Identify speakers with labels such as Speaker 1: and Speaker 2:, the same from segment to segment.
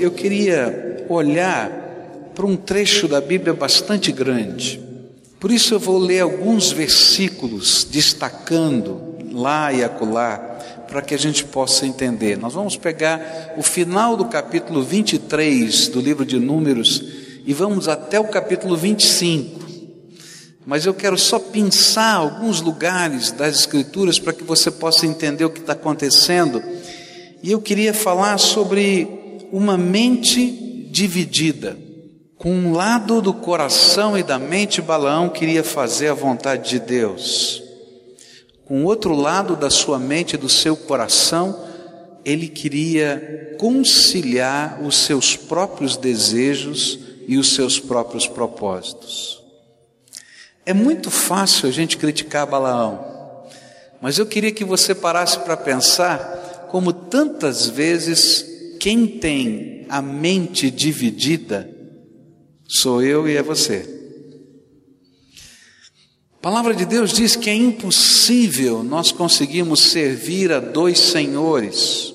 Speaker 1: Eu queria olhar para um trecho da Bíblia bastante grande. Por isso eu vou ler alguns versículos destacando lá e acolá para que a gente possa entender. Nós vamos pegar o final do capítulo 23 do livro de Números e vamos até o capítulo 25. Mas eu quero só pensar alguns lugares das Escrituras para que você possa entender o que está acontecendo. E eu queria falar sobre uma mente dividida. Com um lado do coração e da mente, Balaão queria fazer a vontade de Deus. Com outro lado da sua mente e do seu coração, ele queria conciliar os seus próprios desejos e os seus próprios propósitos. É muito fácil a gente criticar Balaão, mas eu queria que você parasse para pensar como tantas vezes quem tem a mente dividida sou eu e é você. A palavra de Deus diz que é impossível nós conseguirmos servir a dois senhores,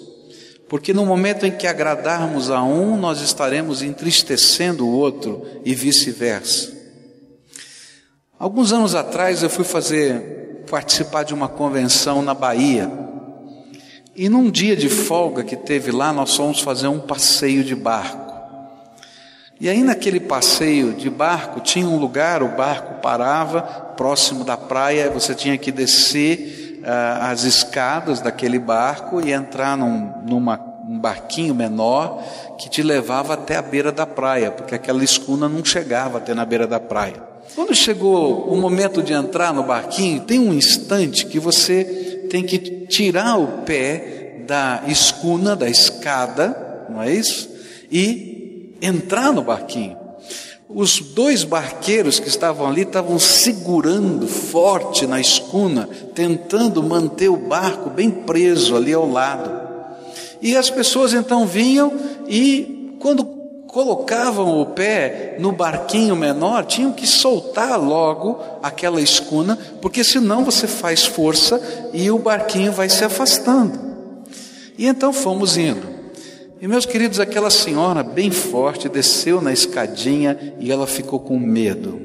Speaker 1: porque no momento em que agradarmos a um, nós estaremos entristecendo o outro e vice-versa. Alguns anos atrás eu fui fazer participar de uma convenção na Bahia. E num dia de folga que teve lá, nós fomos fazer um passeio de barco. E aí, naquele passeio de barco, tinha um lugar, o barco parava próximo da praia, você tinha que descer uh, as escadas daquele barco e entrar num numa, um barquinho menor que te levava até a beira da praia, porque aquela escuna não chegava até na beira da praia. Quando chegou o momento de entrar no barquinho, tem um instante que você tem que tirar o pé da escuna, da escada, não é isso? E entrar no barquinho. Os dois barqueiros que estavam ali estavam segurando forte na escuna, tentando manter o barco bem preso ali ao lado. E as pessoas então vinham e, quando colocavam o pé no barquinho menor, tinham que soltar logo aquela escuna, porque senão você faz força e o barquinho vai se afastando. E então fomos indo. E meus queridos, aquela senhora bem forte desceu na escadinha e ela ficou com medo.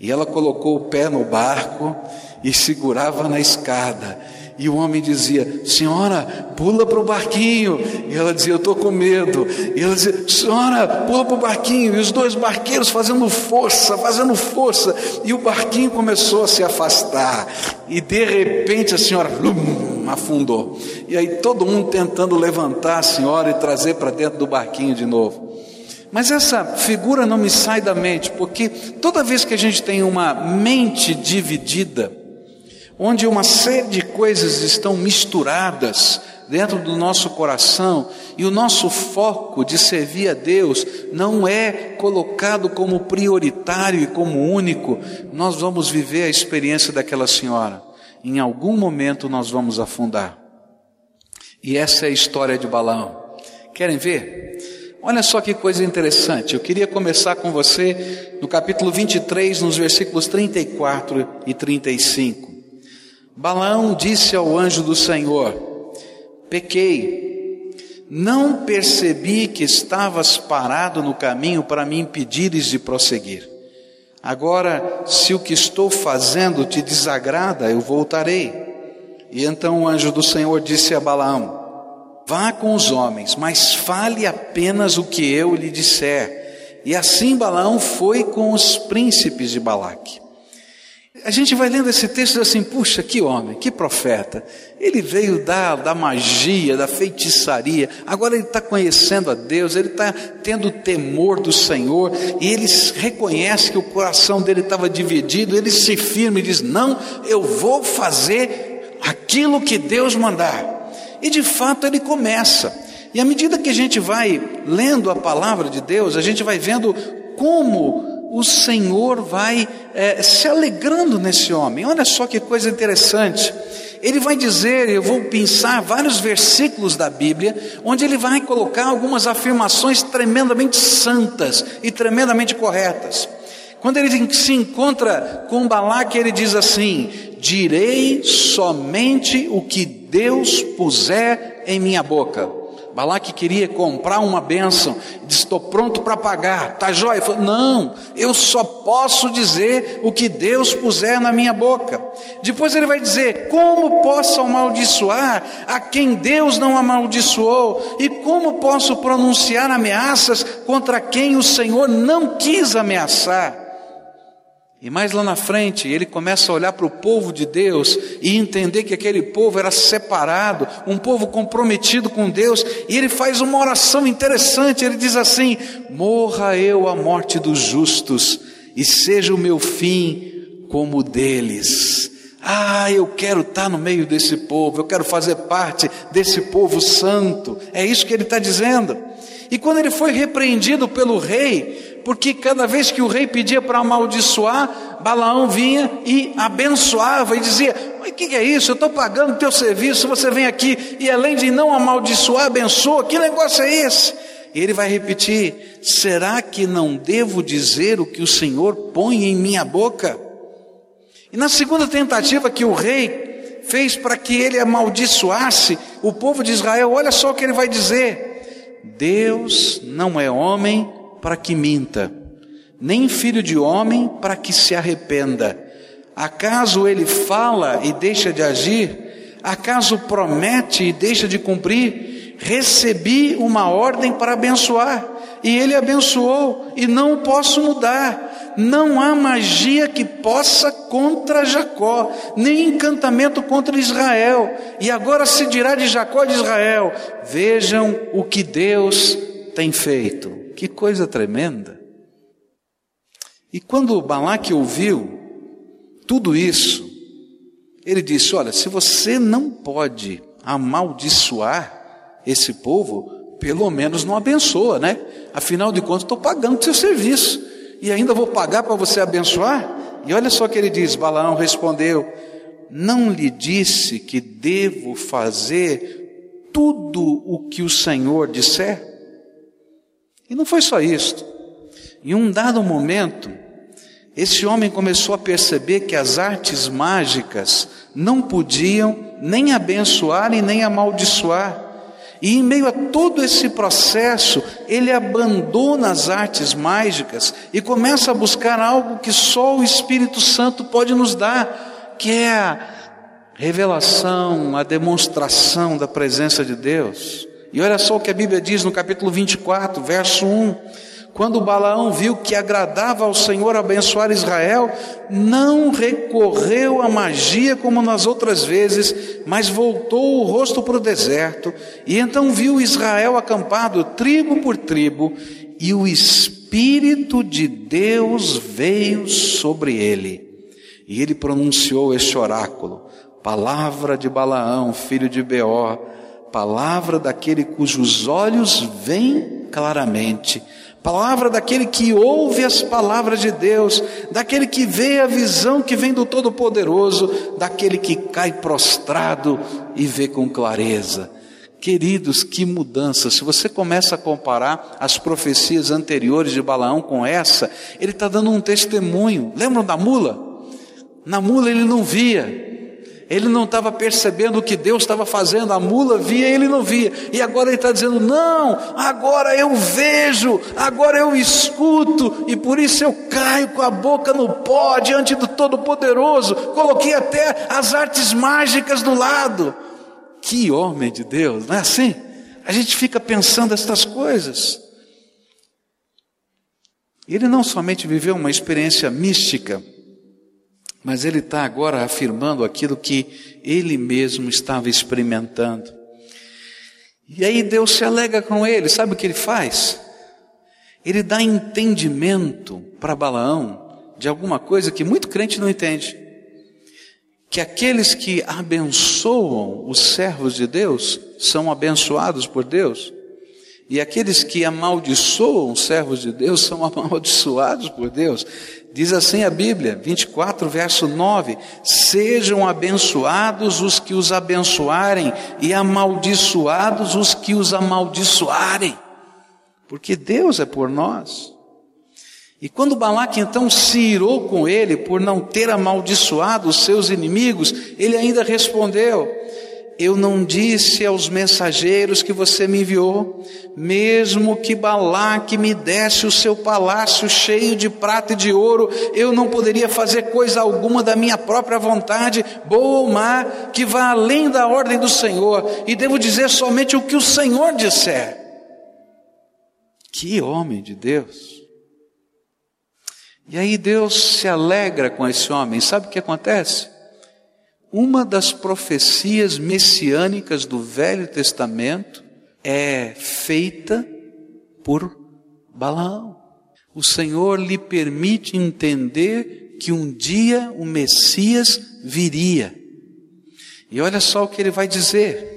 Speaker 1: E ela colocou o pé no barco e segurava na escada. E o homem dizia: Senhora, pula para o barquinho. E ela dizia: Eu estou com medo. E ela dizia: Senhora, pula para o barquinho. E os dois barqueiros fazendo força, fazendo força. E o barquinho começou a se afastar. E de repente a senhora lum, afundou. E aí todo mundo tentando levantar a senhora e trazer para dentro do barquinho de novo. Mas essa figura não me sai da mente, porque toda vez que a gente tem uma mente dividida, onde uma série de coisas estão misturadas dentro do nosso coração e o nosso foco de servir a Deus não é colocado como prioritário e como único, nós vamos viver a experiência daquela senhora. Em algum momento nós vamos afundar. E essa é a história de Balaão. Querem ver? Olha só que coisa interessante. Eu queria começar com você no capítulo 23, nos versículos 34 e 35. Balaão disse ao anjo do Senhor: Pequei, não percebi que estavas parado no caminho para me impedires de prosseguir. Agora, se o que estou fazendo te desagrada, eu voltarei. E então o anjo do Senhor disse a Balaão: Vá com os homens, mas fale apenas o que eu lhe disser. E assim Balaão foi com os príncipes de Balaque. A gente vai lendo esse texto assim, puxa, que homem, que profeta. Ele veio da, da magia, da feitiçaria, agora ele está conhecendo a Deus, ele está tendo temor do Senhor, e ele reconhece que o coração dele estava dividido, ele se firma e diz: Não, eu vou fazer aquilo que Deus mandar. E de fato ele começa. E à medida que a gente vai lendo a palavra de Deus, a gente vai vendo como o Senhor vai é, se alegrando nesse homem. Olha só que coisa interessante. Ele vai dizer, eu vou pensar vários versículos da Bíblia, onde ele vai colocar algumas afirmações tremendamente santas e tremendamente corretas. Quando ele se encontra com Balaque, ele diz assim: Direi somente o que Deus puser em minha boca. Balaque queria comprar uma bênção, disse: Estou pronto para pagar, tá jóia? Não, eu só posso dizer o que Deus puser na minha boca. Depois ele vai dizer: Como posso amaldiçoar a quem Deus não amaldiçoou? E como posso pronunciar ameaças contra quem o Senhor não quis ameaçar? E mais lá na frente, ele começa a olhar para o povo de Deus e entender que aquele povo era separado, um povo comprometido com Deus, e ele faz uma oração interessante. Ele diz assim: Morra eu a morte dos justos, e seja o meu fim como o deles. Ah, eu quero estar no meio desse povo, eu quero fazer parte desse povo santo. É isso que ele está dizendo. E quando ele foi repreendido pelo rei, porque cada vez que o rei pedia para amaldiçoar, Balaão vinha e abençoava e dizia: Mas o que, que é isso? Eu estou pagando o teu serviço, você vem aqui e além de não amaldiçoar, abençoa, que negócio é esse? E ele vai repetir: Será que não devo dizer o que o Senhor põe em minha boca? E na segunda tentativa que o rei fez para que ele amaldiçoasse o povo de Israel, olha só o que ele vai dizer: Deus não é homem para que minta, nem filho de homem para que se arrependa. Acaso ele fala e deixa de agir? Acaso promete e deixa de cumprir? Recebi uma ordem para abençoar, e ele abençoou, e não o posso mudar. Não há magia que possa contra Jacó, nem encantamento contra Israel. E agora se dirá de Jacó e de Israel: vejam o que Deus tem feito. Que coisa tremenda. E quando Balaque ouviu tudo isso, ele disse: Olha, se você não pode amaldiçoar esse povo, pelo menos não abençoa, né? Afinal de contas, estou pagando seu serviço e ainda vou pagar para você abençoar? E olha só o que ele diz: Balaão respondeu: Não lhe disse que devo fazer tudo o que o Senhor disser? E não foi só isto. Em um dado momento, esse homem começou a perceber que as artes mágicas não podiam nem abençoar e nem amaldiçoar. E em meio a todo esse processo, ele abandona as artes mágicas e começa a buscar algo que só o Espírito Santo pode nos dar, que é a revelação, a demonstração da presença de Deus. E olha só o que a Bíblia diz no capítulo 24, verso 1. Quando Balaão viu que agradava ao Senhor abençoar Israel, não recorreu à magia como nas outras vezes, mas voltou o rosto para o deserto, e então viu Israel acampado tribo por tribo, e o Espírito de Deus veio sobre ele. E ele pronunciou este oráculo, palavra de Balaão, filho de Beor, palavra daquele cujos olhos veem claramente, palavra daquele que ouve as palavras de Deus, daquele que vê a visão que vem do Todo-Poderoso, daquele que cai prostrado e vê com clareza. Queridos, que mudança! Se você começa a comparar as profecias anteriores de Balaão com essa, ele está dando um testemunho. Lembram da mula? Na mula ele não via, ele não estava percebendo o que Deus estava fazendo, a mula via ele não via, e agora ele está dizendo: Não, agora eu vejo, agora eu escuto, e por isso eu caio com a boca no pó diante do Todo-Poderoso. Coloquei até as artes mágicas do lado. Que homem de Deus, não é assim? A gente fica pensando estas coisas. Ele não somente viveu uma experiência mística, mas ele está agora afirmando aquilo que ele mesmo estava experimentando. E aí Deus se alega com ele, sabe o que ele faz? Ele dá entendimento para Balaão de alguma coisa que muito crente não entende. Que aqueles que abençoam os servos de Deus são abençoados por Deus. E aqueles que amaldiçoam os servos de Deus são amaldiçoados por Deus. Diz assim a Bíblia, 24, verso 9: Sejam abençoados os que os abençoarem, e amaldiçoados os que os amaldiçoarem, porque Deus é por nós. E quando Balaque então se irou com ele por não ter amaldiçoado os seus inimigos, ele ainda respondeu: eu não disse aos mensageiros que você me enviou, mesmo que Balaque me desse o seu palácio cheio de prata e de ouro, eu não poderia fazer coisa alguma da minha própria vontade, boa ou má, que vá além da ordem do Senhor, e devo dizer somente o que o Senhor disser. Que homem de Deus! E aí Deus se alegra com esse homem, sabe o que acontece? Uma das profecias messiânicas do Velho Testamento é feita por Balaão. O Senhor lhe permite entender que um dia o Messias viria. E olha só o que ele vai dizer.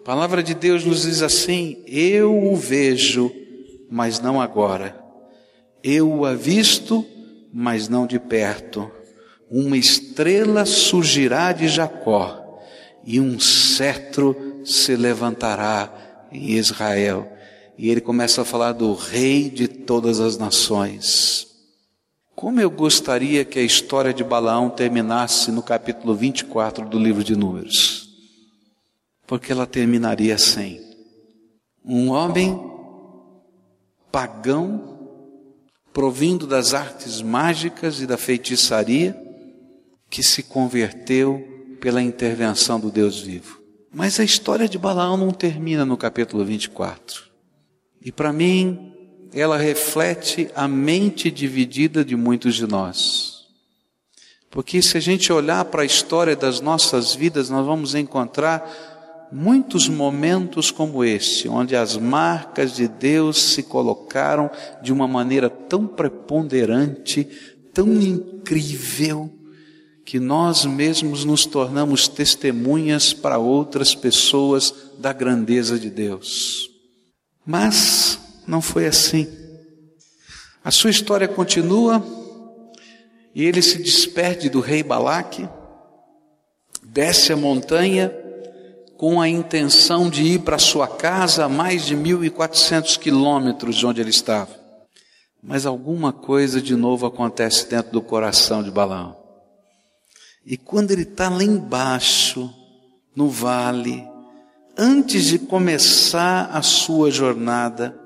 Speaker 1: A palavra de Deus nos diz assim: Eu o vejo, mas não agora. Eu o avisto, mas não de perto uma estrela surgirá de Jacó e um cetro se levantará em Israel. E ele começa a falar do rei de todas as nações. Como eu gostaria que a história de Balaão terminasse no capítulo 24 do livro de Números. Porque ela terminaria assim: um homem pagão, provindo das artes mágicas e da feitiçaria, que se converteu pela intervenção do Deus vivo. Mas a história de Balaão não termina no capítulo 24. E para mim, ela reflete a mente dividida de muitos de nós. Porque se a gente olhar para a história das nossas vidas, nós vamos encontrar muitos momentos como este, onde as marcas de Deus se colocaram de uma maneira tão preponderante, tão incrível, que nós mesmos nos tornamos testemunhas para outras pessoas da grandeza de Deus. Mas não foi assim. A sua história continua e ele se despede do rei Balaque, desce a montanha com a intenção de ir para sua casa a mais de 1.400 quilômetros de onde ele estava. Mas alguma coisa de novo acontece dentro do coração de Balaão. E quando ele está lá embaixo, no vale, antes de começar a sua jornada,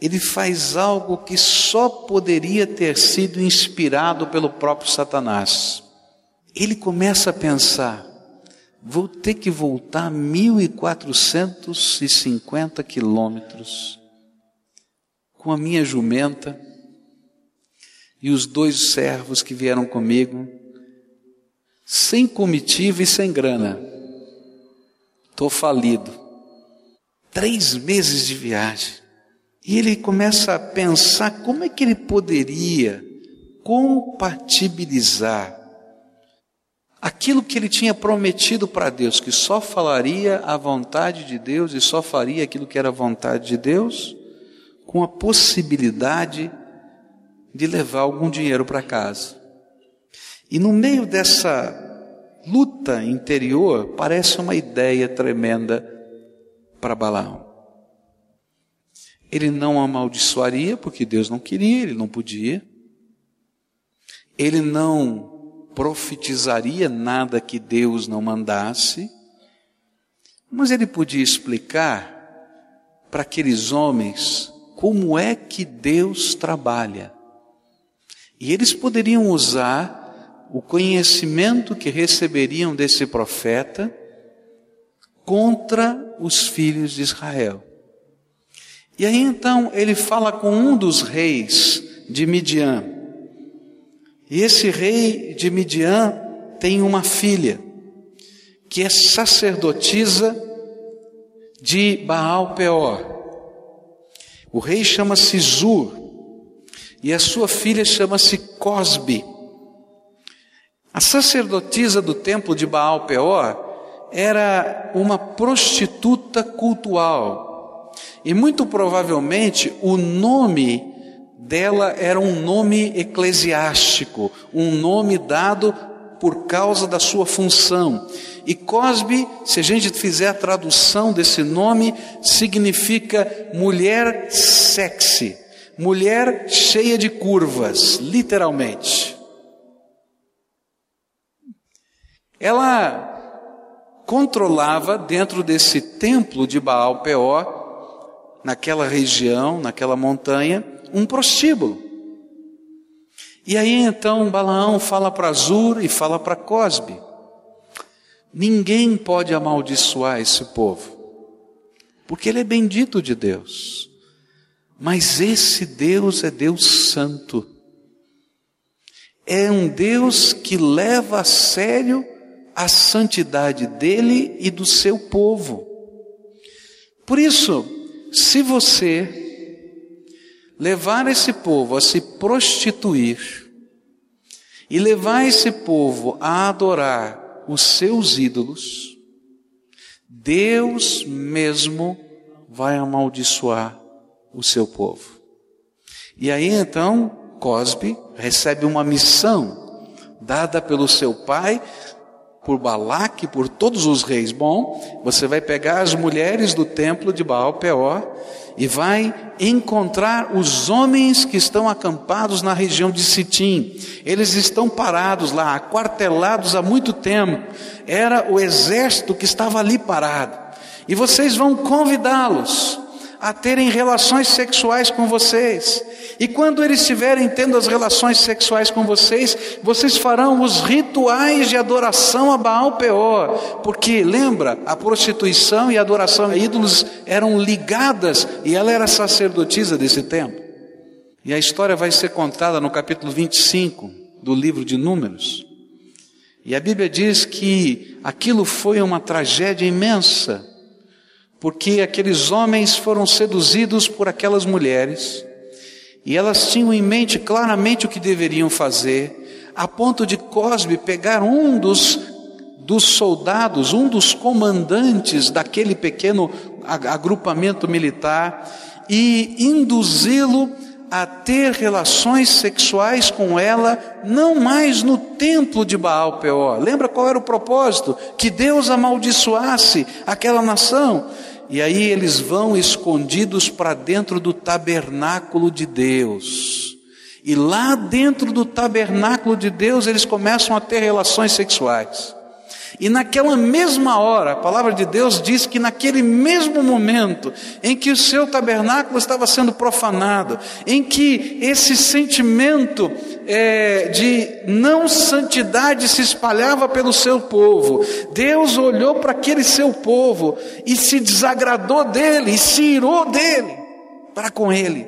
Speaker 1: ele faz algo que só poderia ter sido inspirado pelo próprio Satanás. Ele começa a pensar: vou ter que voltar 1450 quilômetros com a minha jumenta e os dois servos que vieram comigo sem comitiva e sem grana. Estou falido. Três meses de viagem. E ele começa a pensar como é que ele poderia compatibilizar aquilo que ele tinha prometido para Deus, que só falaria a vontade de Deus e só faria aquilo que era a vontade de Deus, com a possibilidade de levar algum dinheiro para casa. E no meio dessa luta interior, parece uma ideia tremenda para Balaão. Ele não amaldiçoaria, porque Deus não queria, ele não podia. Ele não profetizaria nada que Deus não mandasse. Mas ele podia explicar para aqueles homens como é que Deus trabalha. E eles poderiam usar o conhecimento que receberiam desse profeta contra os filhos de Israel. E aí então ele fala com um dos reis de Midian. E esse rei de Midian tem uma filha que é sacerdotisa de Baal Peor. O rei chama-se Zur e a sua filha chama-se Cosbe. A sacerdotisa do templo de Baal Peor era uma prostituta cultual. E muito provavelmente o nome dela era um nome eclesiástico, um nome dado por causa da sua função. E Cosbe, se a gente fizer a tradução desse nome, significa mulher sexy mulher cheia de curvas, literalmente. Ela controlava dentro desse templo de Baal Peor, naquela região, naquela montanha, um prostíbulo. E aí então Balaão fala para Azur e fala para Cosbe: ninguém pode amaldiçoar esse povo, porque ele é bendito de Deus. Mas esse Deus é Deus Santo. É um Deus que leva a sério a santidade dele e do seu povo. Por isso, se você levar esse povo a se prostituir e levar esse povo a adorar os seus ídolos, Deus mesmo vai amaldiçoar o seu povo. E aí então, Cosbe recebe uma missão dada pelo seu pai por Balaque, por todos os reis. Bom, você vai pegar as mulheres do templo de Baal Peor e vai encontrar os homens que estão acampados na região de Sitim. Eles estão parados lá, aquartelados há muito tempo. Era o exército que estava ali parado. E vocês vão convidá-los a terem relações sexuais com vocês. E quando eles estiverem tendo as relações sexuais com vocês, vocês farão os rituais de adoração a Baal Peor. Porque lembra, a prostituição e a adoração a ídolos eram ligadas e ela era sacerdotisa desse tempo. E a história vai ser contada no capítulo 25 do livro de Números. E a Bíblia diz que aquilo foi uma tragédia imensa porque aqueles homens foram seduzidos por aquelas mulheres e elas tinham em mente claramente o que deveriam fazer, a ponto de Cosbe pegar um dos, dos soldados, um dos comandantes daquele pequeno agrupamento militar e induzi-lo a ter relações sexuais com ela, não mais no templo de Baal Peor. Lembra qual era o propósito? Que Deus amaldiçoasse aquela nação. E aí eles vão escondidos para dentro do tabernáculo de Deus. E lá dentro do tabernáculo de Deus eles começam a ter relações sexuais. E naquela mesma hora, a palavra de Deus diz que naquele mesmo momento em que o seu tabernáculo estava sendo profanado, em que esse sentimento é, de não santidade se espalhava pelo seu povo, Deus olhou para aquele seu povo e se desagradou dele, e se irou dele, para com ele.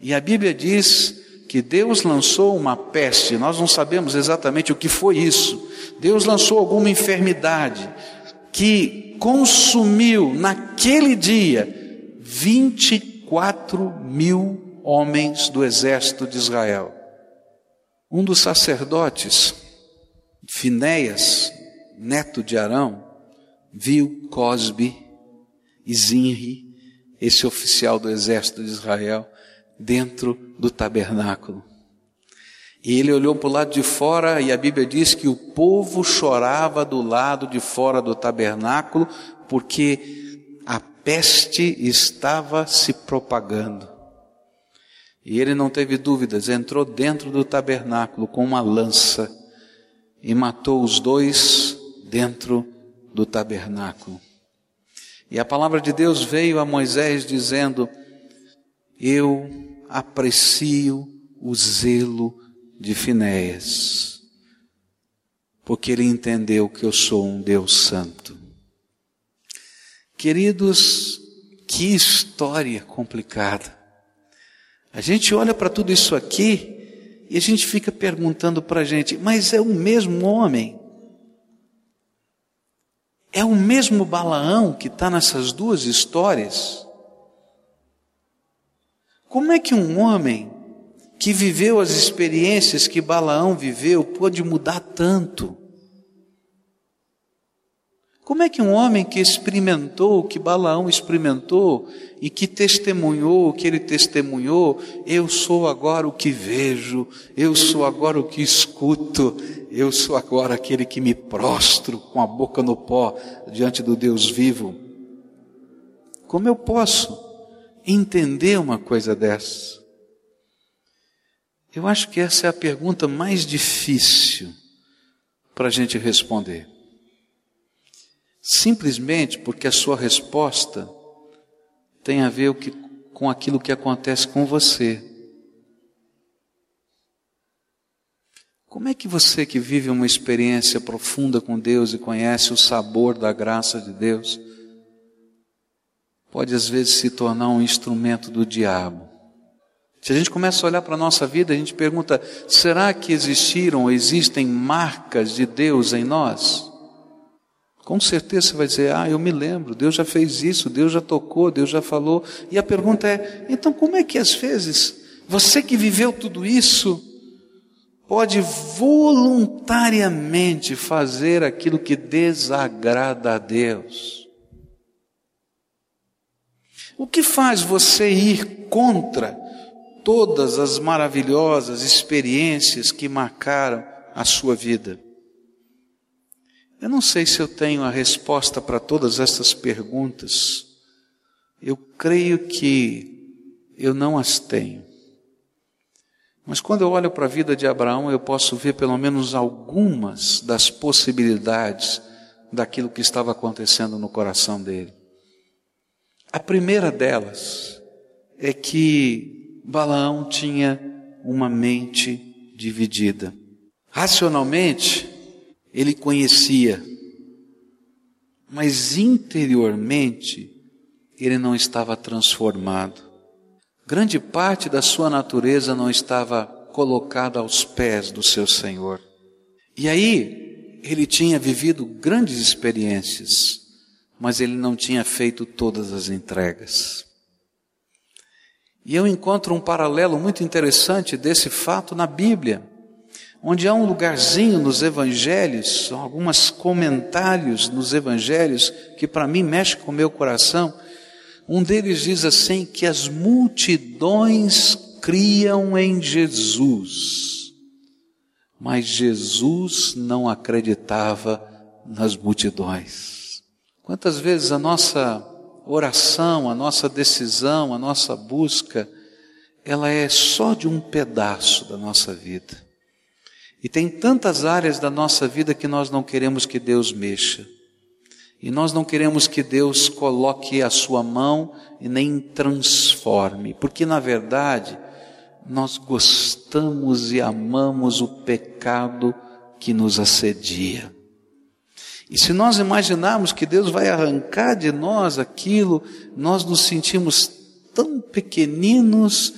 Speaker 1: E a Bíblia diz que Deus lançou uma peste, nós não sabemos exatamente o que foi isso. Deus lançou alguma enfermidade que consumiu naquele dia 24 mil homens do exército de Israel. Um dos sacerdotes, Finéias, neto de Arão, viu Cosbe e Zinri, esse oficial do exército de Israel, dentro do tabernáculo. E ele olhou para o lado de fora e a Bíblia diz que o povo chorava do lado de fora do tabernáculo porque a peste estava se propagando. E ele não teve dúvidas, entrou dentro do tabernáculo com uma lança e matou os dois dentro do tabernáculo. E a palavra de Deus veio a Moisés dizendo: Eu aprecio o zelo de Finéias, porque ele entendeu que eu sou um Deus santo. Queridos, que história complicada. A gente olha para tudo isso aqui e a gente fica perguntando para a gente, mas é o mesmo homem? É o mesmo Balaão que está nessas duas histórias? Como é que um homem que viveu as experiências que Balaão viveu pôde mudar tanto? Como é que um homem que experimentou o que Balaão experimentou e que testemunhou o que ele testemunhou, eu sou agora o que vejo, eu sou agora o que escuto, eu sou agora aquele que me prostro com a boca no pó diante do Deus vivo? Como eu posso entender uma coisa dessa? Eu acho que essa é a pergunta mais difícil para a gente responder. simplesmente porque a sua resposta tem a ver com aquilo que acontece com você. Como é que você que vive uma experiência profunda com Deus e conhece o sabor da graça de Deus, pode às vezes se tornar um instrumento do diabo? Se a gente começa a olhar para a nossa vida, a gente pergunta: será que existiram ou existem marcas de Deus em nós? Com certeza você vai dizer: Ah, eu me lembro, Deus já fez isso, Deus já tocou, Deus já falou. E a pergunta é: então como é que às vezes você que viveu tudo isso pode voluntariamente fazer aquilo que desagrada a Deus? O que faz você ir contra todas as maravilhosas experiências que marcaram a sua vida? Eu não sei se eu tenho a resposta para todas essas perguntas. Eu creio que eu não as tenho. Mas quando eu olho para a vida de Abraão, eu posso ver pelo menos algumas das possibilidades daquilo que estava acontecendo no coração dele. A primeira delas é que Balaão tinha uma mente dividida. Racionalmente, ele conhecia, mas interiormente ele não estava transformado. Grande parte da sua natureza não estava colocada aos pés do seu Senhor. E aí, ele tinha vivido grandes experiências, mas ele não tinha feito todas as entregas. E eu encontro um paralelo muito interessante desse fato na Bíblia, onde há um lugarzinho nos evangelhos, alguns comentários nos evangelhos que para mim mexe com o meu coração. Um deles diz assim que as multidões criam em Jesus, mas Jesus não acreditava nas multidões. Quantas vezes a nossa oração, a nossa decisão, a nossa busca, ela é só de um pedaço da nossa vida. E tem tantas áreas da nossa vida que nós não queremos que Deus mexa. E nós não queremos que Deus coloque a sua mão e nem transforme, porque na verdade nós gostamos e amamos o pecado que nos assedia. E se nós imaginarmos que Deus vai arrancar de nós aquilo, nós nos sentimos tão pequeninos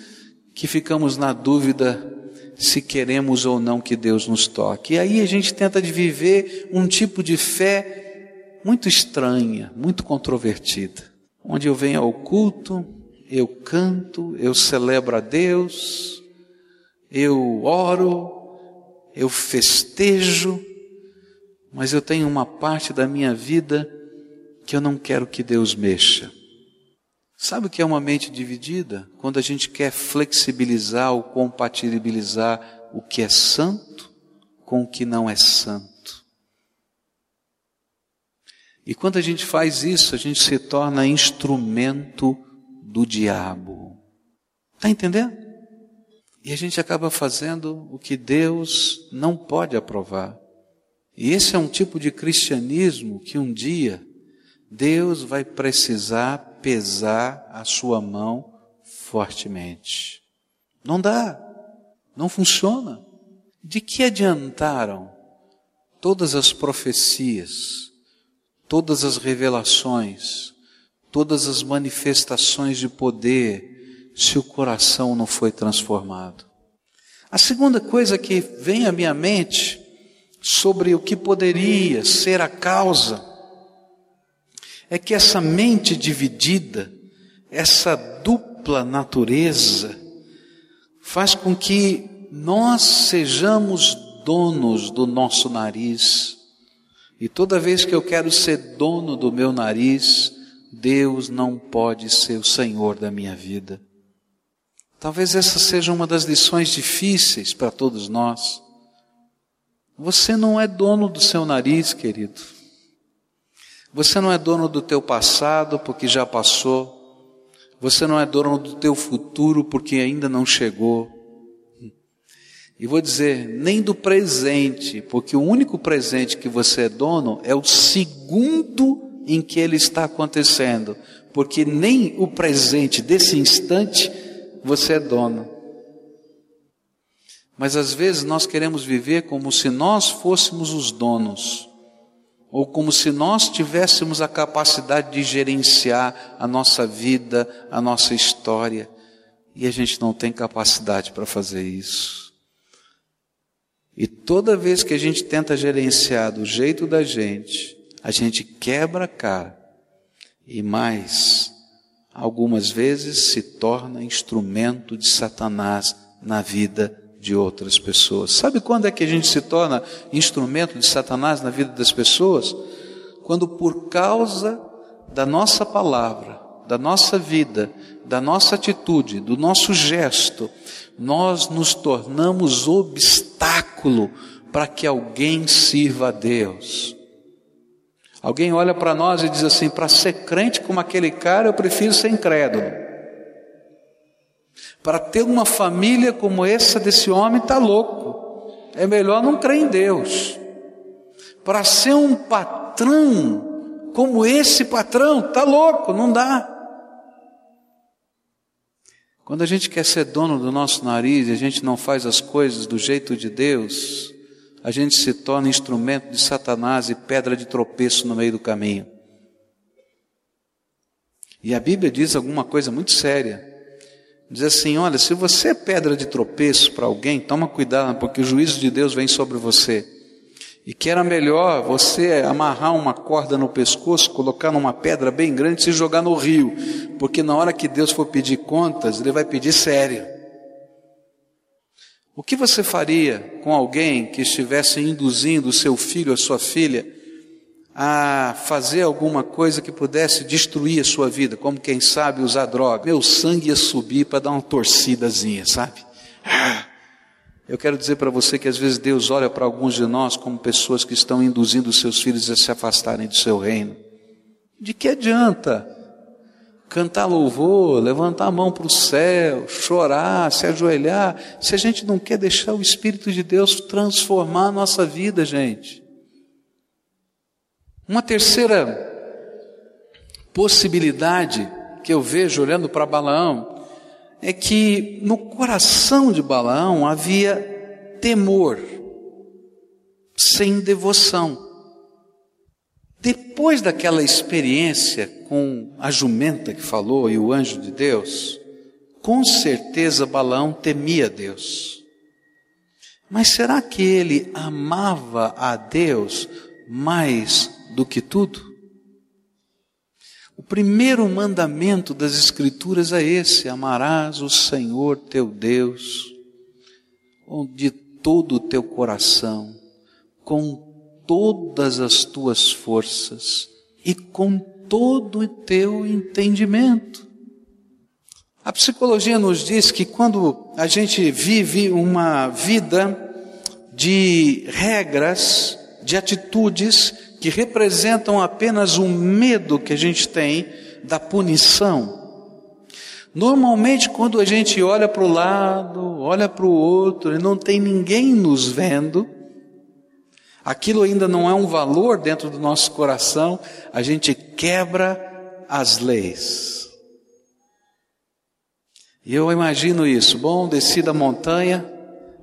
Speaker 1: que ficamos na dúvida se queremos ou não que Deus nos toque. E aí a gente tenta de viver um tipo de fé muito estranha, muito controvertida, onde eu venho ao culto, eu canto, eu celebro a Deus, eu oro, eu festejo, mas eu tenho uma parte da minha vida que eu não quero que Deus mexa. Sabe o que é uma mente dividida? Quando a gente quer flexibilizar ou compatibilizar o que é santo com o que não é santo. E quando a gente faz isso, a gente se torna instrumento do diabo. Está entendendo? E a gente acaba fazendo o que Deus não pode aprovar. E esse é um tipo de cristianismo que um dia Deus vai precisar pesar a sua mão fortemente. Não dá, não funciona. De que adiantaram todas as profecias, todas as revelações, todas as manifestações de poder, se o coração não foi transformado? A segunda coisa que vem à minha mente sobre o que poderia ser a causa, é que essa mente dividida, essa dupla natureza, faz com que nós sejamos donos do nosso nariz. E toda vez que eu quero ser dono do meu nariz, Deus não pode ser o Senhor da minha vida. Talvez essa seja uma das lições difíceis para todos nós. Você não é dono do seu nariz, querido. Você não é dono do teu passado porque já passou. Você não é dono do teu futuro porque ainda não chegou. E vou dizer, nem do presente, porque o único presente que você é dono é o segundo em que ele está acontecendo, porque nem o presente desse instante você é dono. Mas às vezes nós queremos viver como se nós fôssemos os donos, ou como se nós tivéssemos a capacidade de gerenciar a nossa vida, a nossa história, e a gente não tem capacidade para fazer isso. E toda vez que a gente tenta gerenciar do jeito da gente, a gente quebra a cara, e mais, algumas vezes se torna instrumento de Satanás na vida de outras pessoas. Sabe quando é que a gente se torna instrumento de Satanás na vida das pessoas? Quando por causa da nossa palavra, da nossa vida, da nossa atitude, do nosso gesto, nós nos tornamos obstáculo para que alguém sirva a Deus. Alguém olha para nós e diz assim: para ser crente como aquele cara, eu prefiro ser incrédulo. Para ter uma família como essa desse homem, está louco. É melhor não crer em Deus. Para ser um patrão como esse patrão, está louco, não dá. Quando a gente quer ser dono do nosso nariz e a gente não faz as coisas do jeito de Deus, a gente se torna instrumento de Satanás e pedra de tropeço no meio do caminho. E a Bíblia diz alguma coisa muito séria. Diz assim: olha, se você é pedra de tropeço para alguém, toma cuidado, porque o juízo de Deus vem sobre você. E que era melhor você amarrar uma corda no pescoço, colocar numa pedra bem grande e se jogar no rio, porque na hora que Deus for pedir contas, Ele vai pedir sério. O que você faria com alguém que estivesse induzindo o seu filho, a sua filha, a fazer alguma coisa que pudesse destruir a sua vida, como quem sabe usar droga, meu sangue ia subir para dar uma torcidazinha, sabe? Eu quero dizer para você que às vezes Deus olha para alguns de nós como pessoas que estão induzindo os seus filhos a se afastarem do seu reino. De que adianta? Cantar louvor, levantar a mão para o céu, chorar, se ajoelhar, se a gente não quer deixar o Espírito de Deus transformar a nossa vida, gente. Uma terceira possibilidade que eu vejo olhando para Balaão é que no coração de Balaão havia temor, sem devoção. Depois daquela experiência com a jumenta que falou e o anjo de Deus, com certeza Balaão temia Deus. Mas será que ele amava a Deus mais do que tudo? O primeiro mandamento das Escrituras é esse: amarás o Senhor teu Deus de todo o teu coração, com todas as tuas forças e com todo o teu entendimento. A psicologia nos diz que quando a gente vive uma vida de regras, de atitudes que representam apenas o medo que a gente tem da punição. Normalmente, quando a gente olha para o lado, olha para o outro e não tem ninguém nos vendo, aquilo ainda não é um valor dentro do nosso coração, a gente quebra as leis. E eu imagino isso. Bom, desci da montanha,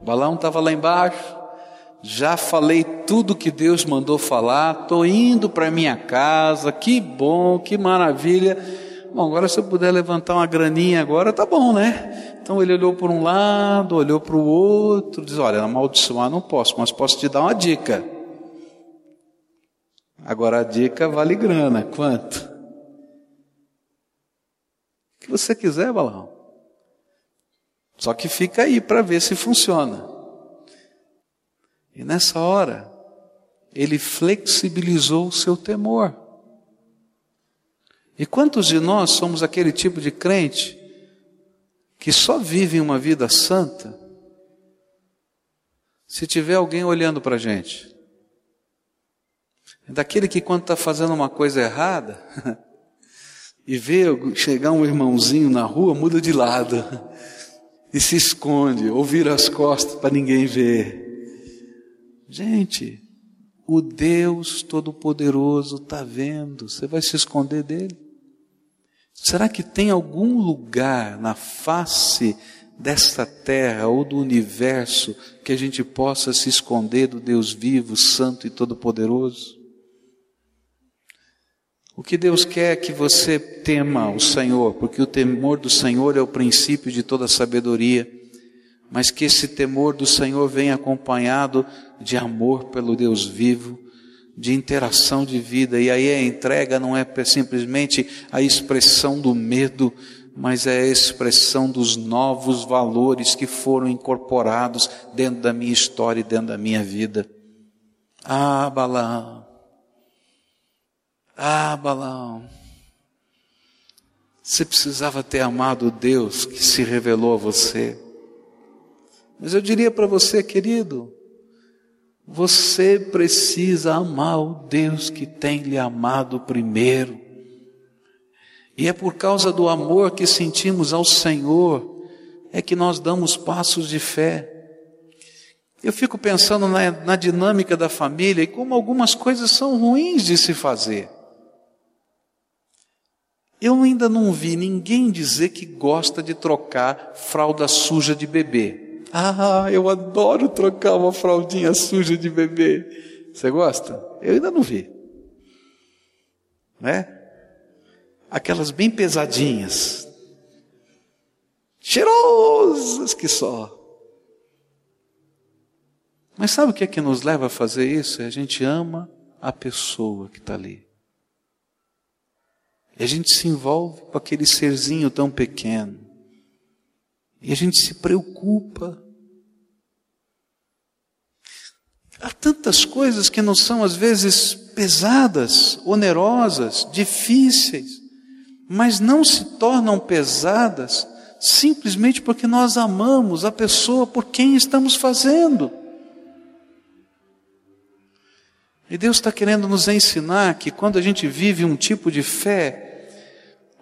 Speaker 1: balão estava lá embaixo, já falei tudo que Deus mandou falar, estou indo para minha casa, que bom, que maravilha. Bom, agora se eu puder levantar uma graninha agora, tá bom, né? Então ele olhou por um lado, olhou para o outro, diz: Olha, amaldiçoar não posso, mas posso te dar uma dica. Agora a dica vale grana, quanto? O que você quiser, Balão. Só que fica aí para ver se funciona. E nessa hora, ele flexibilizou o seu temor. E quantos de nós somos aquele tipo de crente que só vive uma vida santa se tiver alguém olhando para a gente? Daquele que, quando está fazendo uma coisa errada, e vê chegar um irmãozinho na rua, muda de lado. e se esconde, ou vira as costas para ninguém ver. Gente, o Deus Todo-Poderoso está vendo, você vai se esconder dele? Será que tem algum lugar na face desta terra ou do universo que a gente possa se esconder do Deus vivo, santo e todo-poderoso? O que Deus quer é que você tema o Senhor, porque o temor do Senhor é o princípio de toda sabedoria, mas que esse temor do Senhor venha acompanhado de amor pelo Deus vivo, de interação de vida, e aí a entrega não é simplesmente a expressão do medo, mas é a expressão dos novos valores que foram incorporados dentro da minha história e dentro da minha vida. Ah, Balaão. Ah, Balaão. Você precisava ter amado Deus que se revelou a você. Mas eu diria para você, querido, você precisa amar o Deus que tem lhe amado primeiro. E é por causa do amor que sentimos ao Senhor é que nós damos passos de fé. Eu fico pensando na, na dinâmica da família e como algumas coisas são ruins de se fazer. Eu ainda não vi ninguém dizer que gosta de trocar fralda suja de bebê. Ah, eu adoro trocar uma fraldinha suja de bebê. Você gosta? Eu ainda não vi. Né? aquelas bem pesadinhas, cheirosas que só. Mas sabe o que é que nos leva a fazer isso? É a gente ama a pessoa que está ali. E a gente se envolve com aquele serzinho tão pequeno. E a gente se preocupa. Há tantas coisas que não são, às vezes, pesadas, onerosas, difíceis mas não se tornam pesadas simplesmente porque nós amamos a pessoa por quem estamos fazendo. E Deus está querendo nos ensinar que quando a gente vive um tipo de fé,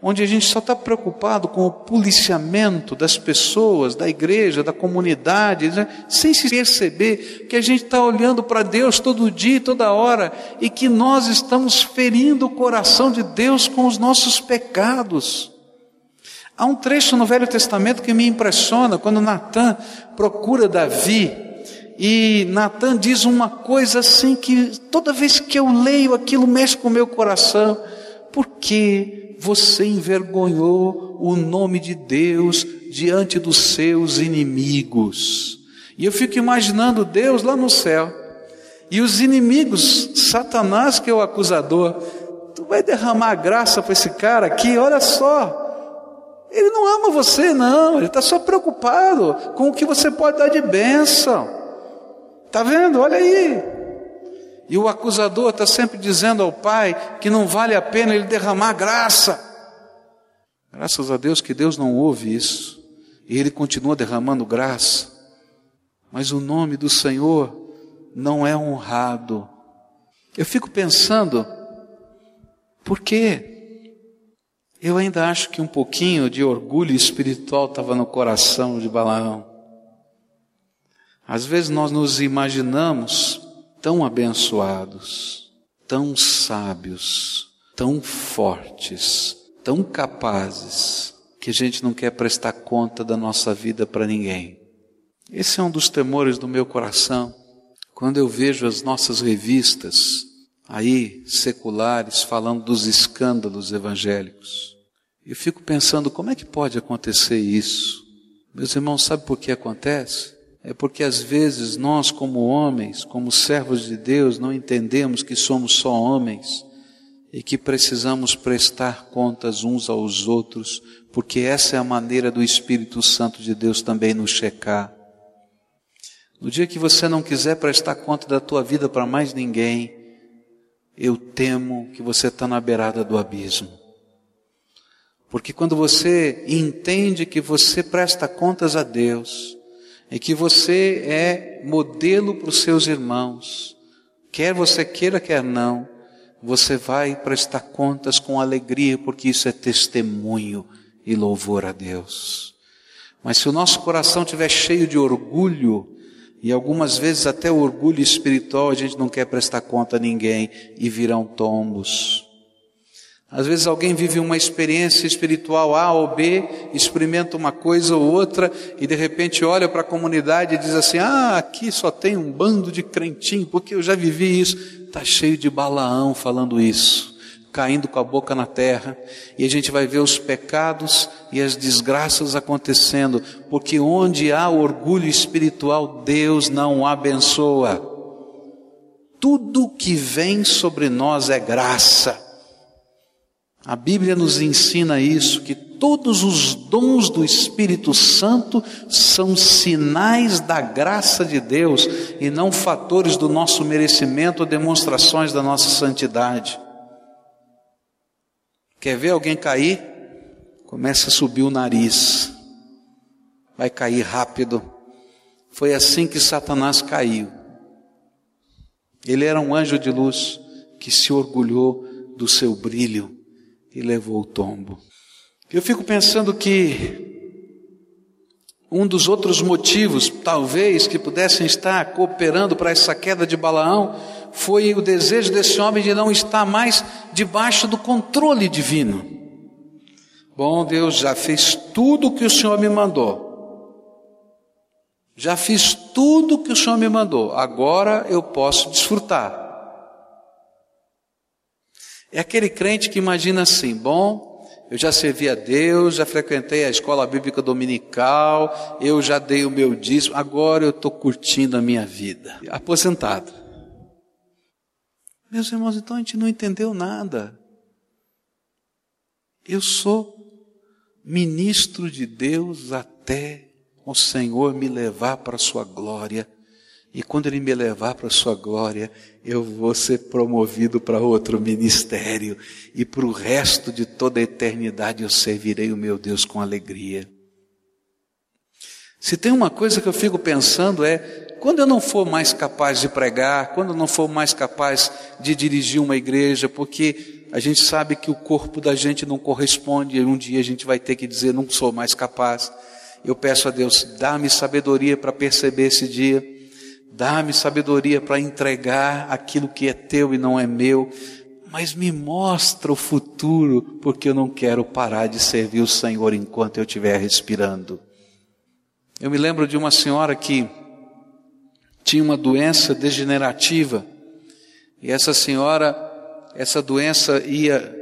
Speaker 1: onde a gente só está preocupado com o policiamento das pessoas, da igreja, da comunidade, né? sem se perceber que a gente está olhando para Deus todo dia, toda hora, e que nós estamos ferindo o coração de Deus com os nossos pecados. Há um trecho no Velho Testamento que me impressiona, quando Natan procura Davi, e Natan diz uma coisa assim que toda vez que eu leio aquilo mexe com o meu coração. Por quê? Você envergonhou o nome de Deus diante dos seus inimigos. E eu fico imaginando Deus lá no céu, e os inimigos, Satanás, que é o acusador, tu vai derramar graça para esse cara aqui, olha só. Ele não ama você, não, ele está só preocupado com o que você pode dar de bênção. Está vendo? Olha aí. E o acusador está sempre dizendo ao pai que não vale a pena ele derramar graça. Graças a Deus que Deus não ouve isso. E ele continua derramando graça. Mas o nome do Senhor não é honrado. Eu fico pensando, por quê? Eu ainda acho que um pouquinho de orgulho espiritual estava no coração de Balaão. Às vezes nós nos imaginamos tão abençoados, tão sábios, tão fortes, tão capazes, que a gente não quer prestar conta da nossa vida para ninguém. Esse é um dos temores do meu coração. Quando eu vejo as nossas revistas aí seculares falando dos escândalos evangélicos, eu fico pensando como é que pode acontecer isso? Meus irmãos, sabe por que acontece? É porque às vezes nós, como homens, como servos de Deus, não entendemos que somos só homens e que precisamos prestar contas uns aos outros, porque essa é a maneira do Espírito Santo de Deus também nos checar. No dia que você não quiser prestar conta da tua vida para mais ninguém, eu temo que você está na beirada do abismo. Porque quando você entende que você presta contas a Deus, é que você é modelo para os seus irmãos. Quer você queira, quer não, você vai prestar contas com alegria, porque isso é testemunho e louvor a Deus. Mas se o nosso coração estiver cheio de orgulho, e algumas vezes até o orgulho espiritual, a gente não quer prestar conta a ninguém e virão tombos. Às vezes alguém vive uma experiência espiritual A ou B, experimenta uma coisa ou outra e de repente olha para a comunidade e diz assim: Ah, aqui só tem um bando de crentinho, porque eu já vivi isso. Está cheio de Balaão falando isso, caindo com a boca na terra, e a gente vai ver os pecados e as desgraças acontecendo, porque onde há orgulho espiritual, Deus não abençoa. Tudo que vem sobre nós é graça. A Bíblia nos ensina isso, que todos os dons do Espírito Santo são sinais da graça de Deus e não fatores do nosso merecimento ou demonstrações da nossa santidade. Quer ver alguém cair? Começa a subir o nariz. Vai cair rápido. Foi assim que Satanás caiu. Ele era um anjo de luz que se orgulhou do seu brilho e levou o tombo. Eu fico pensando que um dos outros motivos, talvez, que pudessem estar cooperando para essa queda de Balaão, foi o desejo desse homem de não estar mais debaixo do controle divino. Bom, Deus já fez tudo o que o Senhor me mandou. Já fiz tudo o que o Senhor me mandou. Agora eu posso desfrutar. É aquele crente que imagina assim: bom, eu já servi a Deus, já frequentei a escola bíblica dominical, eu já dei o meu dízimo, agora eu estou curtindo a minha vida. Aposentado. Meus irmãos, então a gente não entendeu nada. Eu sou ministro de Deus até o Senhor me levar para a sua glória. E quando Ele me levar para a sua glória, eu vou ser promovido para outro ministério. E para o resto de toda a eternidade eu servirei o meu Deus com alegria. Se tem uma coisa que eu fico pensando é, quando eu não for mais capaz de pregar, quando eu não for mais capaz de dirigir uma igreja, porque a gente sabe que o corpo da gente não corresponde, e um dia a gente vai ter que dizer, não sou mais capaz. Eu peço a Deus, dá-me sabedoria para perceber esse dia Dá-me sabedoria para entregar aquilo que é teu e não é meu, mas me mostra o futuro, porque eu não quero parar de servir o Senhor enquanto eu estiver respirando. Eu me lembro de uma senhora que tinha uma doença degenerativa, e essa senhora, essa doença ia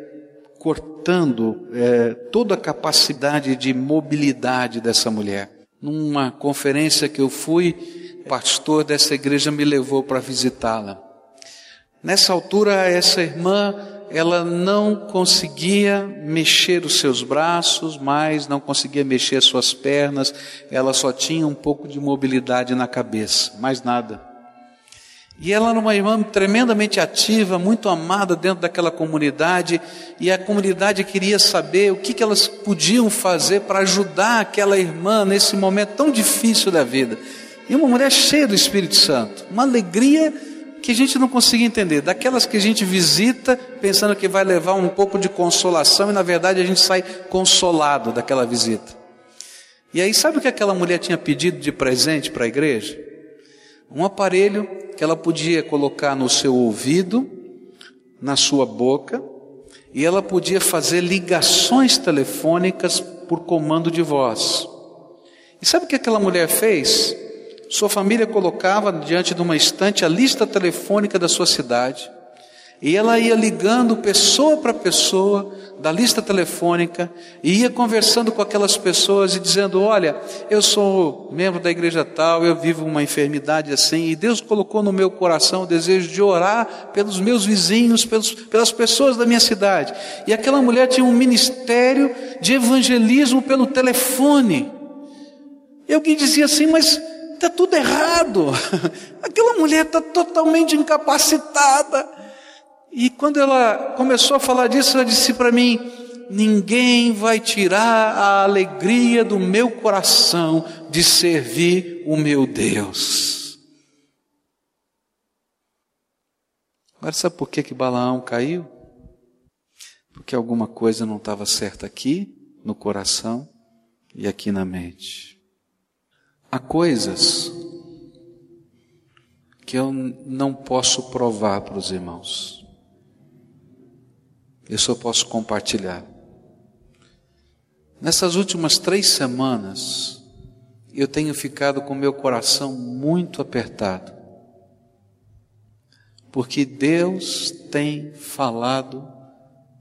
Speaker 1: cortando é, toda a capacidade de mobilidade dessa mulher. Numa conferência que eu fui, pastor dessa igreja me levou para visitá-la. Nessa altura, essa irmã, ela não conseguia mexer os seus braços, mais não conseguia mexer suas pernas, ela só tinha um pouco de mobilidade na cabeça, mais nada. E ela era uma irmã tremendamente ativa, muito amada dentro daquela comunidade, e a comunidade queria saber o que, que elas podiam fazer para ajudar aquela irmã nesse momento tão difícil da vida. E uma mulher cheia do Espírito Santo, uma alegria que a gente não conseguia entender, daquelas que a gente visita pensando que vai levar um pouco de consolação e na verdade a gente sai consolado daquela visita. E aí, sabe o que aquela mulher tinha pedido de presente para a igreja? Um aparelho que ela podia colocar no seu ouvido, na sua boca, e ela podia fazer ligações telefônicas por comando de voz. E sabe o que aquela mulher fez? Sua família colocava diante de uma estante a lista telefônica da sua cidade. E ela ia ligando pessoa para pessoa da lista telefônica e ia conversando com aquelas pessoas e dizendo: Olha, eu sou membro da igreja tal, eu vivo uma enfermidade assim, e Deus colocou no meu coração o desejo de orar pelos meus vizinhos, pelos, pelas pessoas da minha cidade. E aquela mulher tinha um ministério de evangelismo pelo telefone. E alguém dizia assim: Mas está tudo errado. Aquela mulher está totalmente incapacitada. E quando ela começou a falar disso, ela disse para mim: Ninguém vai tirar a alegria do meu coração de servir o meu Deus. Agora, sabe por que, que Balaão caiu? Porque alguma coisa não estava certa aqui, no coração, e aqui na mente. Há coisas que eu não posso provar para os irmãos. Eu só posso compartilhar. Nessas últimas três semanas, eu tenho ficado com meu coração muito apertado, porque Deus tem falado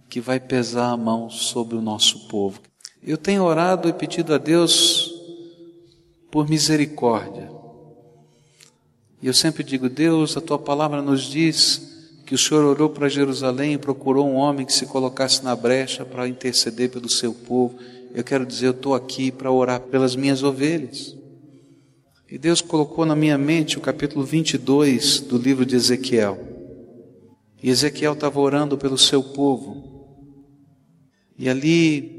Speaker 1: que vai pesar a mão sobre o nosso povo. Eu tenho orado e pedido a Deus por misericórdia. E eu sempre digo: Deus, a tua palavra nos diz que o Senhor orou para Jerusalém e procurou um homem que se colocasse na brecha para interceder pelo seu povo. Eu quero dizer, eu estou aqui para orar pelas minhas ovelhas. E Deus colocou na minha mente o capítulo 22 do livro de Ezequiel. E Ezequiel estava orando pelo seu povo. E ali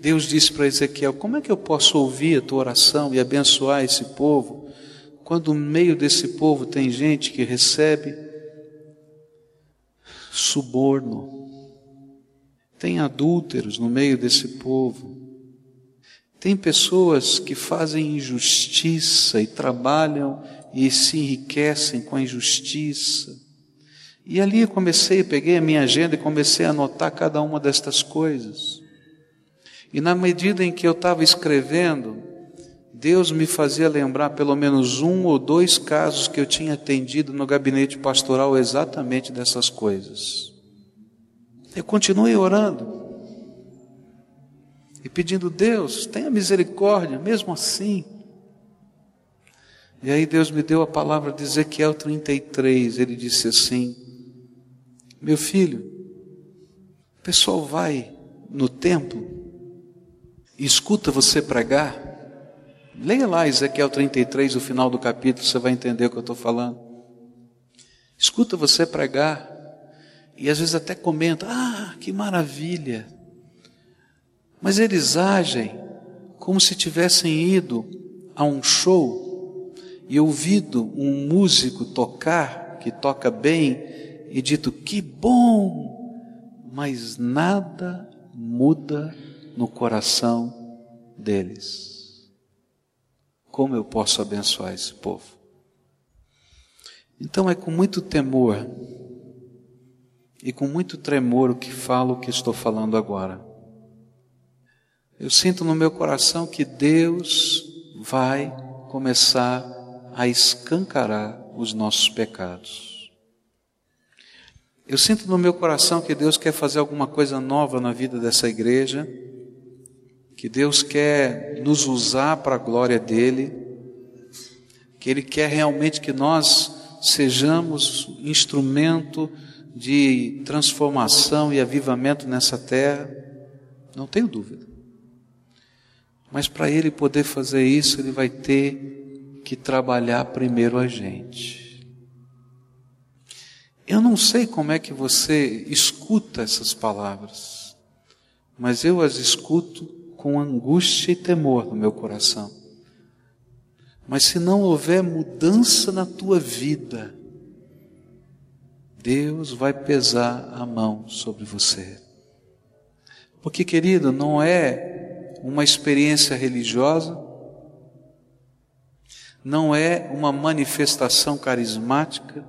Speaker 1: Deus disse para Ezequiel: Como é que eu posso ouvir a tua oração e abençoar esse povo, quando no meio desse povo tem gente que recebe suborno, tem adúlteros no meio desse povo, tem pessoas que fazem injustiça e trabalham e se enriquecem com a injustiça. E ali eu comecei, peguei a minha agenda e comecei a anotar cada uma destas coisas. E na medida em que eu estava escrevendo, Deus me fazia lembrar pelo menos um ou dois casos que eu tinha atendido no gabinete pastoral exatamente dessas coisas. Eu continuei orando e pedindo, Deus, tenha misericórdia, mesmo assim. E aí Deus me deu a palavra de Ezequiel 33, ele disse assim: Meu filho, o pessoal vai no templo escuta você pregar. Leia lá Ezequiel 33, o final do capítulo, você vai entender o que eu estou falando. Escuta você pregar e às vezes até comenta: Ah, que maravilha! Mas eles agem como se tivessem ido a um show e ouvido um músico tocar, que toca bem, e dito que bom, mas nada muda no coração deles. Como eu posso abençoar esse povo? Então é com muito temor e com muito tremor o que falo o que estou falando agora. Eu sinto no meu coração que Deus vai começar a escancarar os nossos pecados. Eu sinto no meu coração que Deus quer fazer alguma coisa nova na vida dessa igreja, que Deus quer nos usar para a glória dEle, que Ele quer realmente que nós sejamos instrumento de transformação e avivamento nessa terra, não tenho dúvida. Mas para ele poder fazer isso, ele vai ter que trabalhar primeiro a gente. Eu não sei como é que você escuta essas palavras, mas eu as escuto com angústia e temor no meu coração. Mas se não houver mudança na tua vida, Deus vai pesar a mão sobre você. Porque, querido, não é uma experiência religiosa, não é uma manifestação carismática,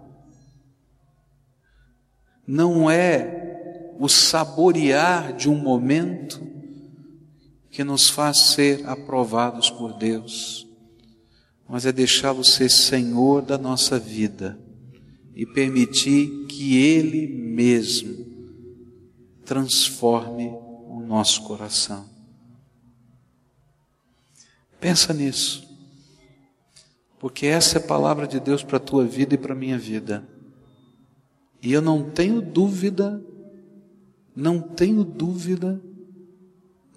Speaker 1: não é o saborear de um momento que nos faz ser aprovados por Deus, mas é deixá-lo ser Senhor da nossa vida e permitir que Ele mesmo transforme o nosso coração. Pensa nisso. Porque essa é a palavra de Deus para a tua vida e para a minha vida. E eu não tenho dúvida, não tenho dúvida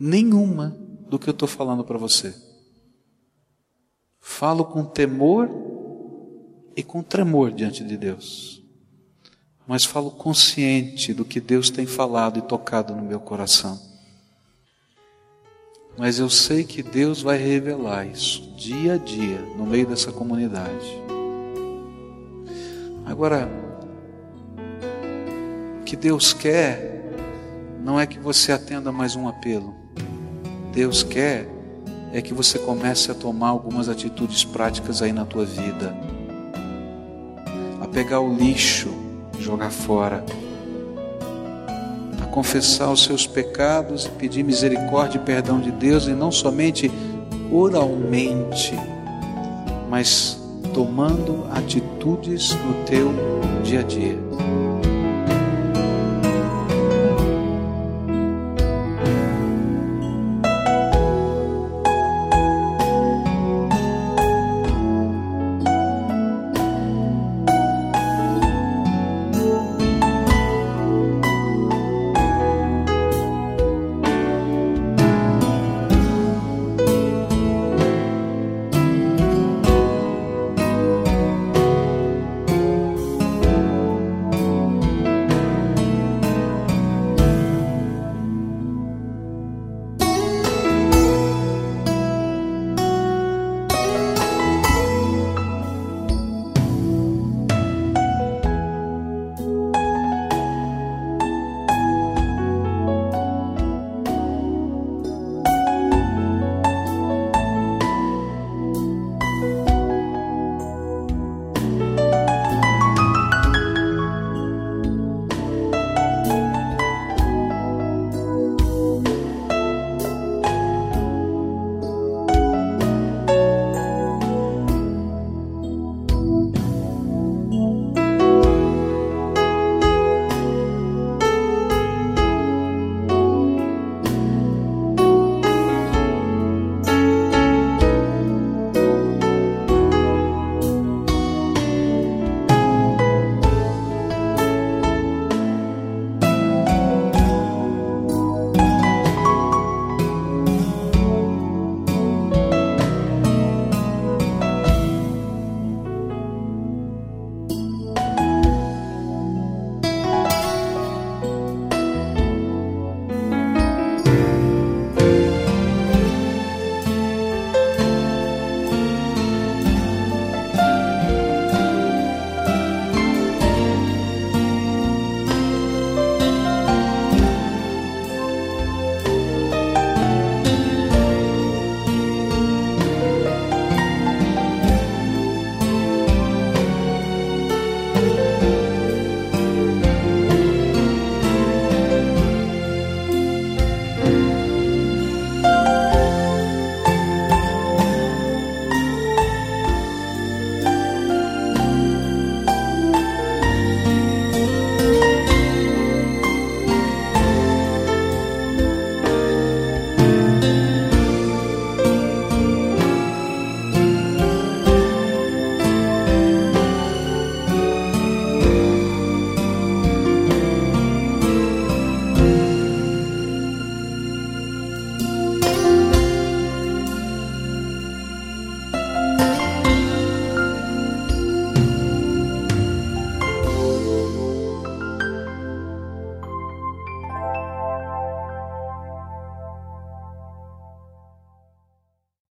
Speaker 1: nenhuma do que eu estou falando para você. Falo com temor e com tremor diante de Deus. Mas falo consciente do que Deus tem falado e tocado no meu coração. Mas eu sei que Deus vai revelar isso dia a dia no meio dessa comunidade. Agora, o que Deus quer não é que você atenda mais um apelo. Deus quer é que você comece a tomar algumas atitudes práticas aí na tua vida. A pegar o lixo, jogar fora. A confessar os seus pecados e pedir misericórdia e perdão de Deus, e não somente oralmente, mas tomando atitudes no teu dia a dia.